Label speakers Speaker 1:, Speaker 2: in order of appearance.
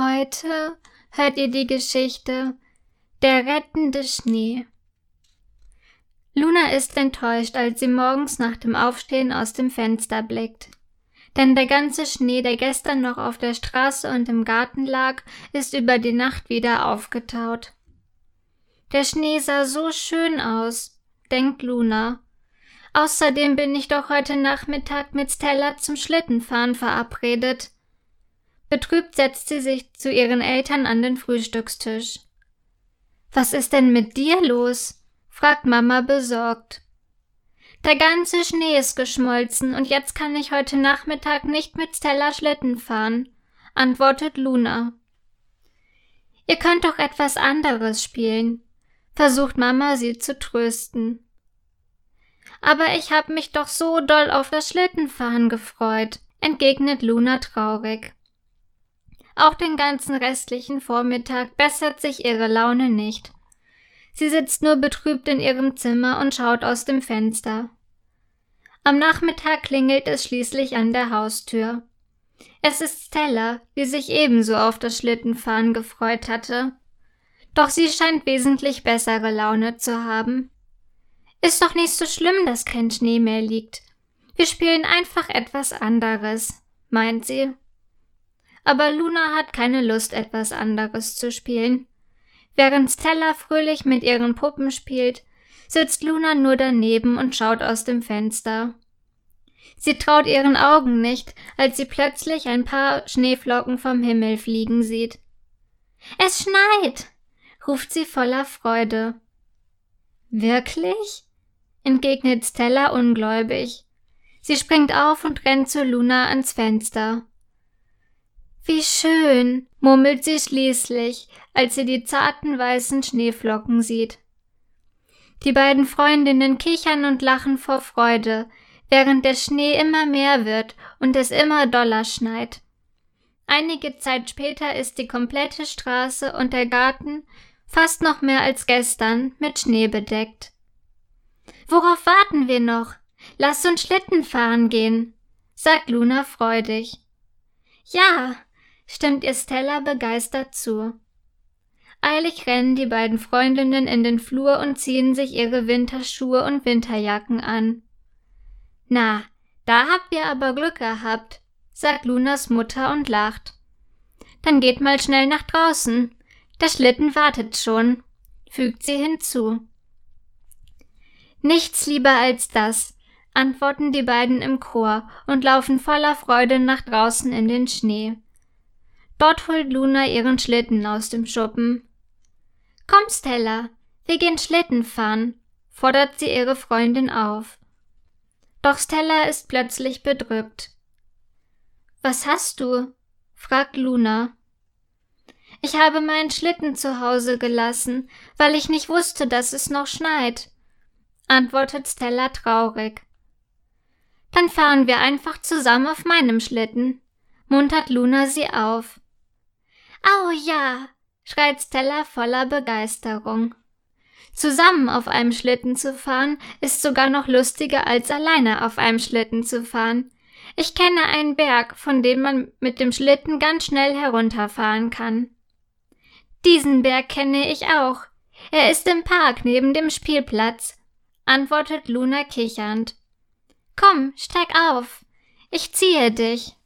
Speaker 1: Heute hört ihr die Geschichte Der rettende Schnee. Luna ist enttäuscht, als sie morgens nach dem Aufstehen aus dem Fenster blickt. Denn der ganze Schnee, der gestern noch auf der Straße und im Garten lag, ist über die Nacht wieder aufgetaut. Der Schnee sah so schön aus, denkt Luna. Außerdem bin ich doch heute Nachmittag mit Stella zum Schlittenfahren verabredet. Betrübt setzt sie sich zu ihren Eltern an den Frühstückstisch. Was ist denn mit dir los? fragt Mama besorgt. Der ganze Schnee ist geschmolzen und jetzt kann ich heute Nachmittag nicht mit Stella Schlitten fahren, antwortet Luna. Ihr könnt doch etwas anderes spielen, versucht Mama sie zu trösten. Aber ich hab mich doch so doll auf das Schlittenfahren gefreut, entgegnet Luna traurig. Auch den ganzen restlichen Vormittag bessert sich ihre Laune nicht. Sie sitzt nur betrübt in ihrem Zimmer und schaut aus dem Fenster. Am Nachmittag klingelt es schließlich an der Haustür. Es ist Stella, die sich ebenso auf das Schlittenfahren gefreut hatte. Doch sie scheint wesentlich bessere Laune zu haben. Ist doch nicht so schlimm, dass kein Schnee mehr liegt. Wir spielen einfach etwas anderes, meint sie aber Luna hat keine Lust, etwas anderes zu spielen. Während Stella fröhlich mit ihren Puppen spielt, sitzt Luna nur daneben und schaut aus dem Fenster. Sie traut ihren Augen nicht, als sie plötzlich ein paar Schneeflocken vom Himmel fliegen sieht. Es schneit, ruft sie voller Freude. Wirklich? entgegnet Stella ungläubig. Sie springt auf und rennt zu Luna ans Fenster. Wie schön, murmelt sie schließlich, als sie die zarten weißen Schneeflocken sieht. Die beiden Freundinnen kichern und lachen vor Freude, während der Schnee immer mehr wird und es immer doller schneit. Einige Zeit später ist die komplette Straße und der Garten fast noch mehr als gestern mit Schnee bedeckt. Worauf warten wir noch? Lass uns Schlitten fahren gehen, sagt Luna freudig. Ja, stimmt ihr Stella begeistert zu. Eilig rennen die beiden Freundinnen in den Flur und ziehen sich ihre Winterschuhe und Winterjacken an. Na, da habt ihr aber Glück gehabt, sagt Lunas Mutter und lacht. Dann geht mal schnell nach draußen. Der Schlitten wartet schon, fügt sie hinzu. Nichts lieber als das, antworten die beiden im Chor und laufen voller Freude nach draußen in den Schnee. Dort holt Luna ihren Schlitten aus dem Schuppen. Komm, Stella, wir gehen Schlitten fahren, fordert sie ihre Freundin auf. Doch Stella ist plötzlich bedrückt. Was hast du? fragt Luna. Ich habe meinen Schlitten zu Hause gelassen, weil ich nicht wusste, dass es noch schneit, antwortet Stella traurig. Dann fahren wir einfach zusammen auf meinem Schlitten, muntert Luna sie auf. Au ja, schreit Stella voller Begeisterung. Zusammen auf einem Schlitten zu fahren, ist sogar noch lustiger als alleine auf einem Schlitten zu fahren. Ich kenne einen Berg, von dem man mit dem Schlitten ganz schnell herunterfahren kann. Diesen Berg kenne ich auch. Er ist im Park neben dem Spielplatz, antwortet Luna kichernd. Komm, steig auf. Ich ziehe dich.